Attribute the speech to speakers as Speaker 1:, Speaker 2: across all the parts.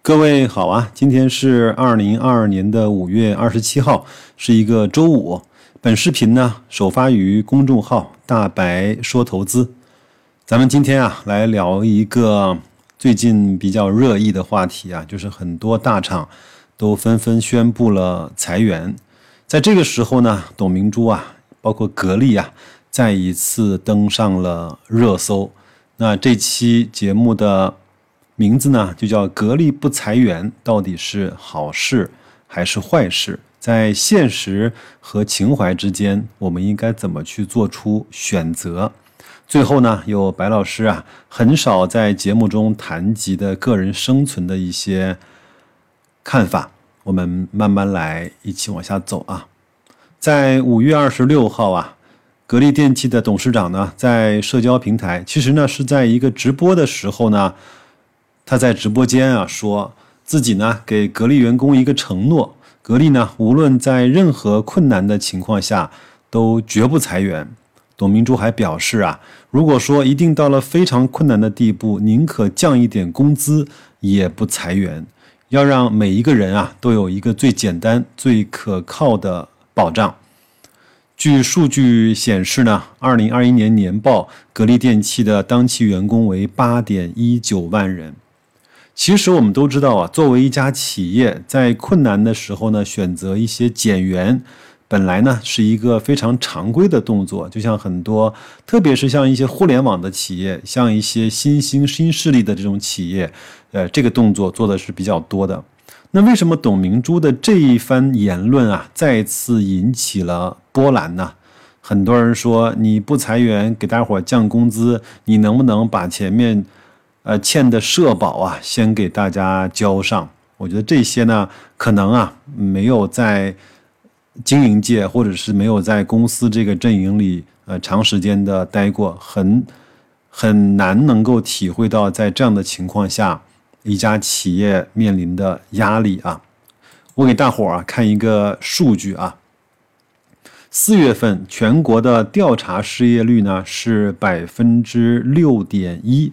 Speaker 1: 各位好啊，今天是二零二二年的五月二十七号，是一个周五。本视频呢首发于公众号“大白说投资”。咱们今天啊来聊一个最近比较热议的话题啊，就是很多大厂都纷纷宣布了裁员。在这个时候呢，董明珠啊，包括格力啊，再一次登上了热搜。那这期节目的。名字呢，就叫格力不裁员，到底是好事还是坏事？在现实和情怀之间，我们应该怎么去做出选择？最后呢，有白老师啊，很少在节目中谈及的个人生存的一些看法，我们慢慢来，一起往下走啊。在五月二十六号啊，格力电器的董事长呢，在社交平台，其实呢是在一个直播的时候呢。他在直播间啊，说自己呢给格力员工一个承诺，格力呢无论在任何困难的情况下都绝不裁员。董明珠还表示啊，如果说一定到了非常困难的地步，宁可降一点工资也不裁员，要让每一个人啊都有一个最简单、最可靠的保障。据数据显示呢，二零二一年年报，格力电器的当期员工为八点一九万人。其实我们都知道啊，作为一家企业，在困难的时候呢，选择一些减员，本来呢是一个非常常规的动作。就像很多，特别是像一些互联网的企业，像一些新兴新势力的这种企业，呃，这个动作做的是比较多的。那为什么董明珠的这一番言论啊，再次引起了波澜呢？很多人说，你不裁员，给大伙降工资，你能不能把前面？呃，欠的社保啊，先给大家交上。我觉得这些呢，可能啊，没有在经营界或者是没有在公司这个阵营里呃长时间的待过，很很难能够体会到在这样的情况下，一家企业面临的压力啊。我给大伙儿啊看一个数据啊，四月份全国的调查失业率呢是百分之六点一。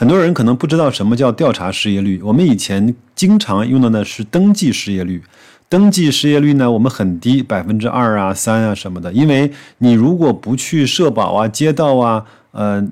Speaker 1: 很多人可能不知道什么叫调查失业率。我们以前经常用的呢是登记失业率。登记失业率呢，我们很低，百分之二啊、三啊什么的。因为你如果不去社保啊、街道啊，呃，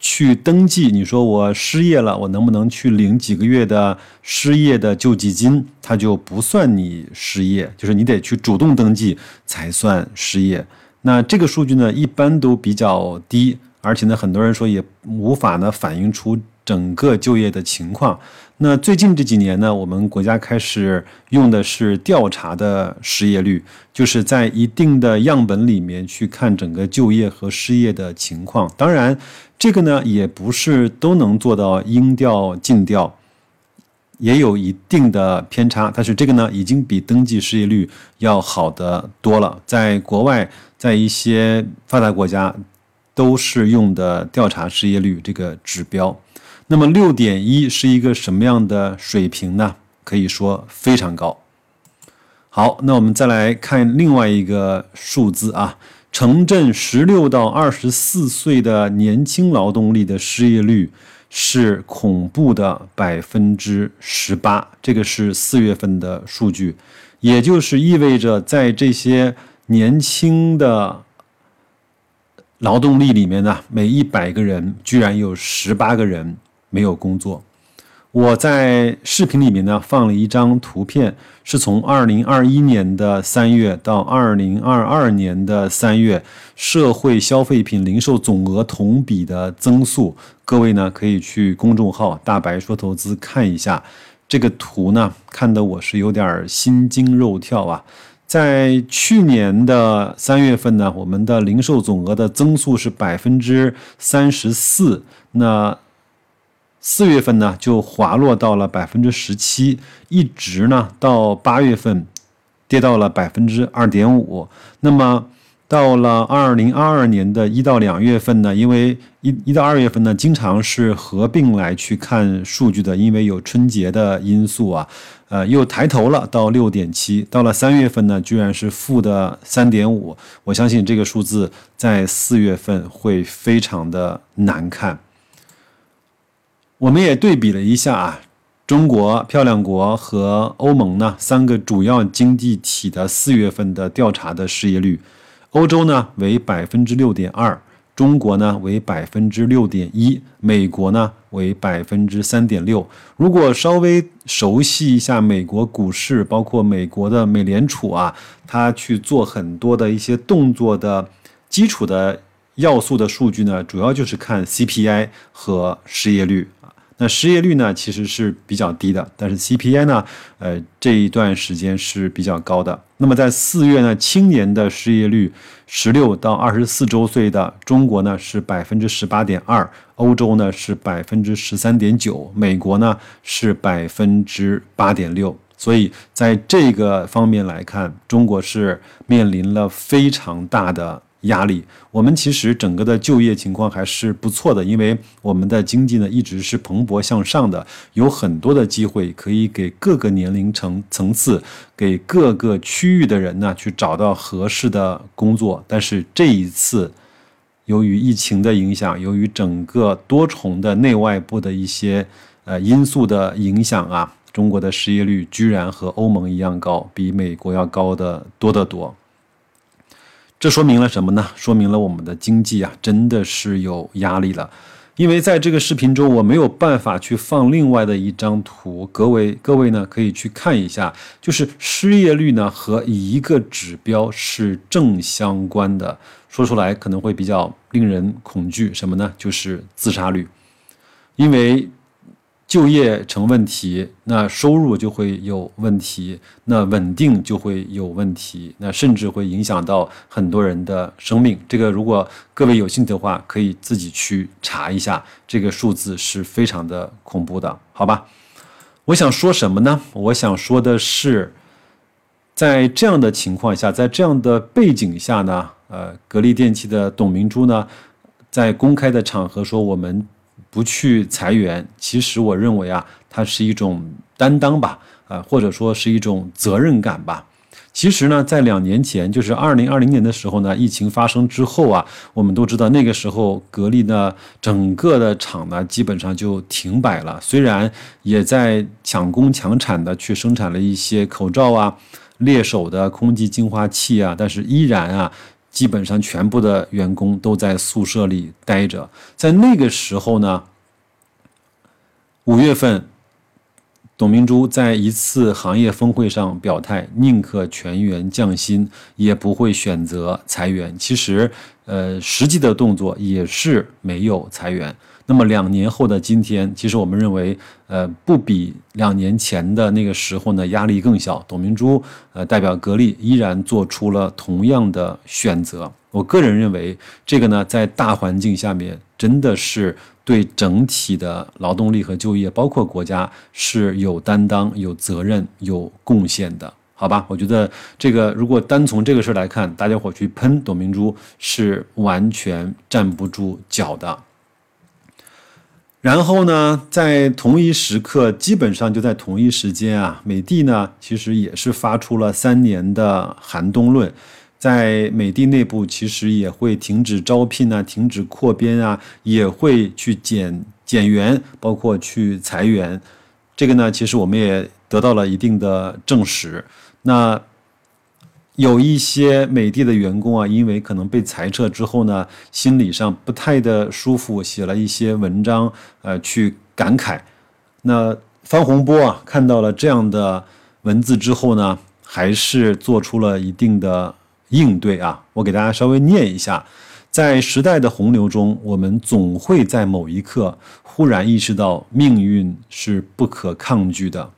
Speaker 1: 去登记，你说我失业了，我能不能去领几个月的失业的救济金？它就不算你失业，就是你得去主动登记才算失业。那这个数据呢，一般都比较低，而且呢，很多人说也无法呢反映出。整个就业的情况，那最近这几年呢，我们国家开始用的是调查的失业率，就是在一定的样本里面去看整个就业和失业的情况。当然，这个呢也不是都能做到应调尽调，也有一定的偏差。但是这个呢，已经比登记失业率要好的多了。在国外，在一些发达国家，都是用的调查失业率这个指标。那么六点一是一个什么样的水平呢？可以说非常高。好，那我们再来看另外一个数字啊，城镇十六到二十四岁的年轻劳动力的失业率是恐怖的百分之十八，这个是四月份的数据，也就是意味着在这些年轻的。劳动力里面呢，每一百个人居然有十八个人。没有工作，我在视频里面呢放了一张图片，是从二零二一年的三月到二零二二年的三月，社会消费品零售总额同比的增速。各位呢可以去公众号“大白说投资”看一下这个图呢，看得我是有点心惊肉跳啊！在去年的三月份呢，我们的零售总额的增速是百分之三十四，那。四月份呢，就滑落到了百分之十七，一直呢到八月份，跌到了百分之二点五。那么到了二零二二年的一到两月份呢，因为一一到二月份呢，经常是合并来去看数据的，因为有春节的因素啊，呃，又抬头了到六点七。到了三月份呢，居然是负的三点五。我相信这个数字在四月份会非常的难看。我们也对比了一下啊，中国、漂亮国和欧盟呢三个主要经济体的四月份的调查的失业率，欧洲呢为百分之六点二。中国呢为百分之六点一，美国呢为百分之三点六。如果稍微熟悉一下美国股市，包括美国的美联储啊，它去做很多的一些动作的基础的要素的数据呢，主要就是看 CPI 和失业率。那失业率呢，其实是比较低的，但是 CPI 呢，呃，这一段时间是比较高的。那么在四月呢，青年的失业率，十六到二十四周岁的中国呢是百分之十八点二，欧洲呢是百分之十三点九，美国呢是百分之八点六。所以在这个方面来看，中国是面临了非常大的。压力，我们其实整个的就业情况还是不错的，因为我们的经济呢一直是蓬勃向上的，有很多的机会可以给各个年龄层层次、给各个区域的人呢去找到合适的工作。但是这一次，由于疫情的影响，由于整个多重的内外部的一些呃因素的影响啊，中国的失业率居然和欧盟一样高，比美国要高的多得多。这说明了什么呢？说明了我们的经济啊，真的是有压力了。因为在这个视频中，我没有办法去放另外的一张图，各位各位呢可以去看一下，就是失业率呢和一个指标是正相关的。说出来可能会比较令人恐惧，什么呢？就是自杀率，因为。就业成问题，那收入就会有问题，那稳定就会有问题，那甚至会影响到很多人的生命。这个如果各位有兴趣的话，可以自己去查一下，这个数字是非常的恐怖的，好吧？我想说什么呢？我想说的是，在这样的情况下，在这样的背景下呢，呃，格力电器的董明珠呢，在公开的场合说我们。不去裁员，其实我认为啊，它是一种担当吧，啊，或者说是一种责任感吧。其实呢，在两年前，就是二零二零年的时候呢，疫情发生之后啊，我们都知道那个时候格力呢，整个的厂呢，基本上就停摆了。虽然也在抢工抢产的去生产了一些口罩啊、猎手的空气净化器啊，但是依然啊。基本上全部的员工都在宿舍里待着。在那个时候呢，五月份，董明珠在一次行业峰会上表态，宁可全员降薪，也不会选择裁员。其实，呃，实际的动作也是没有裁员。那么两年后的今天，其实我们认为，呃，不比两年前的那个时候呢压力更小。董明珠，呃，代表格力依然做出了同样的选择。我个人认为，这个呢，在大环境下面，真的是对整体的劳动力和就业，包括国家是有担当、有责任、有贡献的，好吧？我觉得这个如果单从这个事儿来看，大家伙去喷董明珠是完全站不住脚的。然后呢，在同一时刻，基本上就在同一时间啊，美的呢其实也是发出了三年的寒冬论，在美的内部其实也会停止招聘啊，停止扩编啊，也会去减减员，包括去裁员。这个呢，其实我们也得到了一定的证实。那。有一些美的的员工啊，因为可能被裁撤之后呢，心理上不太的舒服，写了一些文章，呃，去感慨。那方洪波啊，看到了这样的文字之后呢，还是做出了一定的应对啊。我给大家稍微念一下：在时代的洪流中，我们总会在某一刻忽然意识到，命运是不可抗拒的。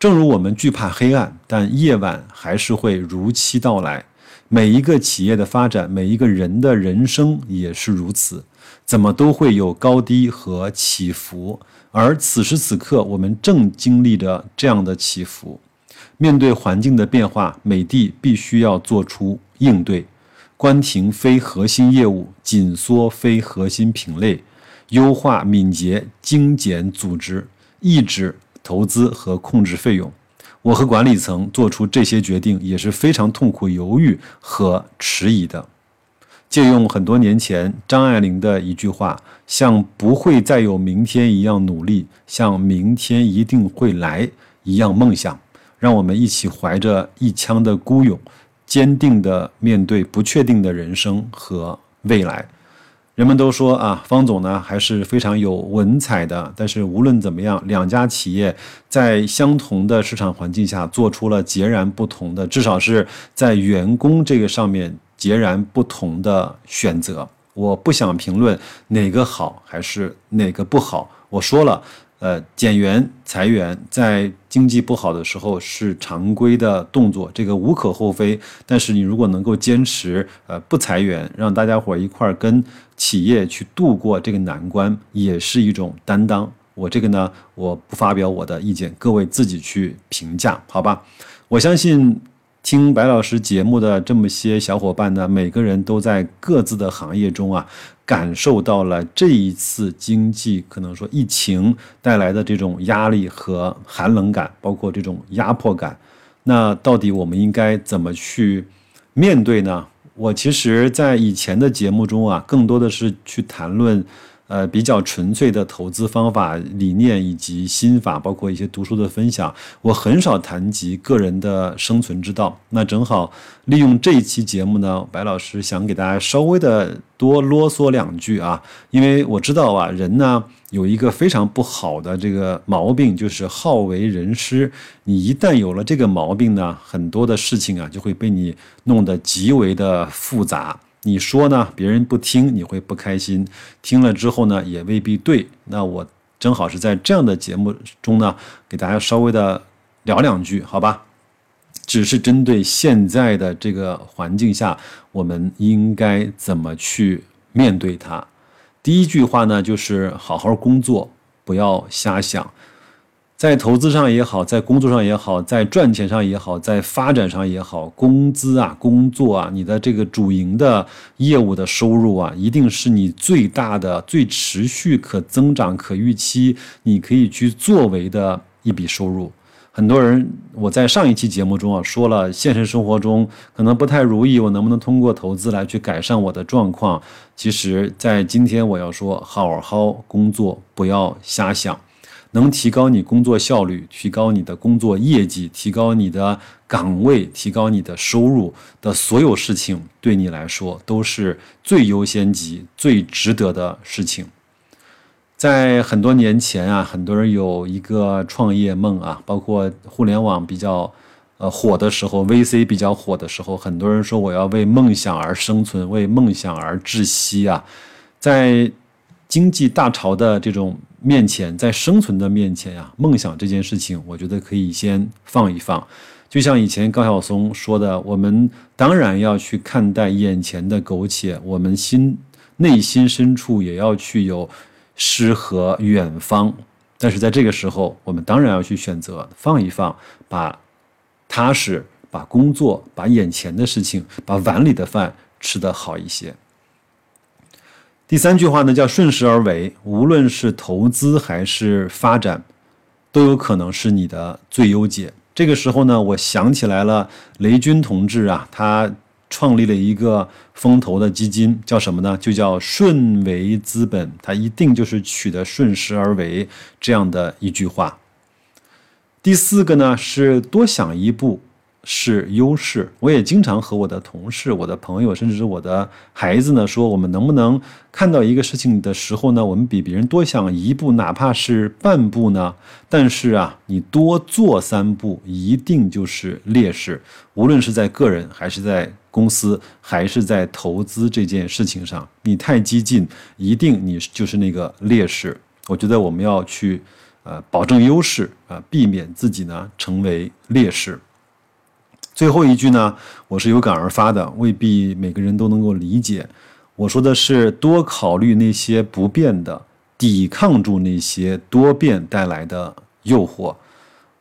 Speaker 1: 正如我们惧怕黑暗，但夜晚还是会如期到来。每一个企业的发展，每一个人的人生也是如此，怎么都会有高低和起伏。而此时此刻，我们正经历着这样的起伏。面对环境的变化，美的必须要做出应对：关停非核心业务，紧缩非核心品类，优化敏捷精简组织，抑制。投资和控制费用，我和管理层做出这些决定也是非常痛苦、犹豫和迟疑的。借用很多年前张爱玲的一句话：“像不会再有明天一样努力，像明天一定会来一样梦想。”让我们一起怀着一腔的孤勇，坚定地面对不确定的人生和未来。人们都说啊，方总呢还是非常有文采的。但是无论怎么样，两家企业在相同的市场环境下做出了截然不同的，至少是在员工这个上面截然不同的选择。我不想评论哪个好还是哪个不好。我说了。呃，减员裁员在经济不好的时候是常规的动作，这个无可厚非。但是你如果能够坚持，呃，不裁员，让大家伙一块儿跟企业去度过这个难关，也是一种担当。我这个呢，我不发表我的意见，各位自己去评价，好吧？我相信。听白老师节目的这么些小伙伴呢，每个人都在各自的行业中啊，感受到了这一次经济可能说疫情带来的这种压力和寒冷感，包括这种压迫感。那到底我们应该怎么去面对呢？我其实，在以前的节目中啊，更多的是去谈论。呃，比较纯粹的投资方法、理念以及心法，包括一些读书的分享，我很少谈及个人的生存之道。那正好利用这一期节目呢，白老师想给大家稍微的多啰嗦两句啊，因为我知道啊，人呢有一个非常不好的这个毛病，就是好为人师。你一旦有了这个毛病呢，很多的事情啊就会被你弄得极为的复杂。你说呢？别人不听，你会不开心；听了之后呢，也未必对。那我正好是在这样的节目中呢，给大家稍微的聊两句，好吧？只是针对现在的这个环境下，我们应该怎么去面对它？第一句话呢，就是好好工作，不要瞎想。在投资上也好，在工作上也好，在赚钱上也好，在发展上也好，工资啊，工作啊，你的这个主营的业务的收入啊，一定是你最大的、最持续、可增长、可预期，你可以去作为的一笔收入。很多人，我在上一期节目中啊说了，现实生活中可能不太如意，我能不能通过投资来去改善我的状况？其实，在今天我要说，好好工作，不要瞎想。能提高你工作效率、提高你的工作业绩、提高你的岗位、提高你的收入的所有事情，对你来说都是最优先级、最值得的事情。在很多年前啊，很多人有一个创业梦啊，包括互联网比较呃火的时候，VC 比较火的时候，很多人说我要为梦想而生存，为梦想而窒息啊，在。经济大潮的这种面前，在生存的面前呀，梦想这件事情，我觉得可以先放一放。就像以前高晓松说的，我们当然要去看待眼前的苟且，我们心内心深处也要去有诗和远方。但是在这个时候，我们当然要去选择放一放，把踏实，把工作，把眼前的事情，把碗里的饭吃得好一些。第三句话呢，叫顺势而为。无论是投资还是发展，都有可能是你的最优解。这个时候呢，我想起来了，雷军同志啊，他创立了一个风投的基金，叫什么呢？就叫顺为资本。他一定就是取的顺势而为这样的一句话。第四个呢，是多想一步。是优势，我也经常和我的同事、我的朋友，甚至是我的孩子呢说，我们能不能看到一个事情的时候呢，我们比别人多想一步，哪怕是半步呢？但是啊，你多做三步，一定就是劣势。无论是在个人，还是在公司，还是在投资这件事情上，你太激进，一定你就是那个劣势。我觉得我们要去呃保证优势啊，避免自己呢成为劣势。最后一句呢，我是有感而发的，未必每个人都能够理解。我说的是多考虑那些不变的，抵抗住那些多变带来的诱惑。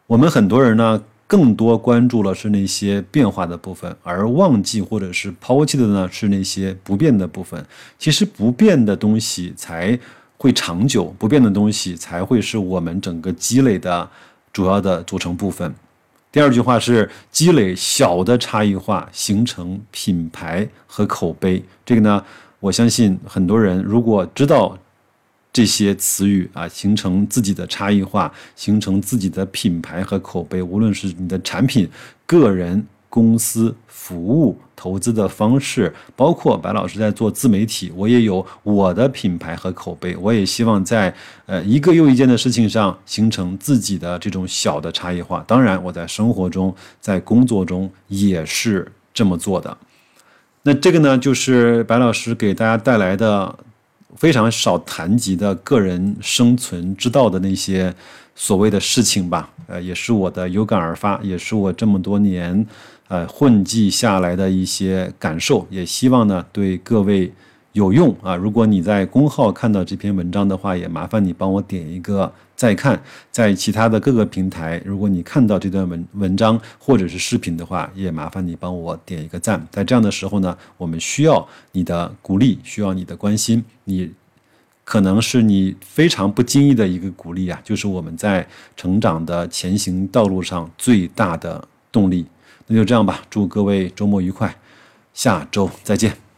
Speaker 1: 我们很多人呢，更多关注了是那些变化的部分，而忘记或者是抛弃的呢是那些不变的部分。其实不变的东西才会长久，不变的东西才会是我们整个积累的主要的组成部分。第二句话是积累小的差异化，形成品牌和口碑。这个呢，我相信很多人如果知道这些词语啊，形成自己的差异化，形成自己的品牌和口碑，无论是你的产品、个人。公司服务投资的方式，包括白老师在做自媒体，我也有我的品牌和口碑。我也希望在呃一个又一件的事情上形成自己的这种小的差异化。当然，我在生活中、在工作中也是这么做的。那这个呢，就是白老师给大家带来的非常少谈及的个人生存之道的那些所谓的事情吧。呃，也是我的有感而发，也是我这么多年。呃，混迹下来的一些感受，也希望呢对各位有用啊。如果你在公号看到这篇文章的话，也麻烦你帮我点一个再看。在其他的各个平台，如果你看到这段文文章或者是视频的话，也麻烦你帮我点一个赞。在这样的时候呢，我们需要你的鼓励，需要你的关心。你可能是你非常不经意的一个鼓励啊，就是我们在成长的前行道路上最大的动力。那就这样吧，祝各位周末愉快，下周再见。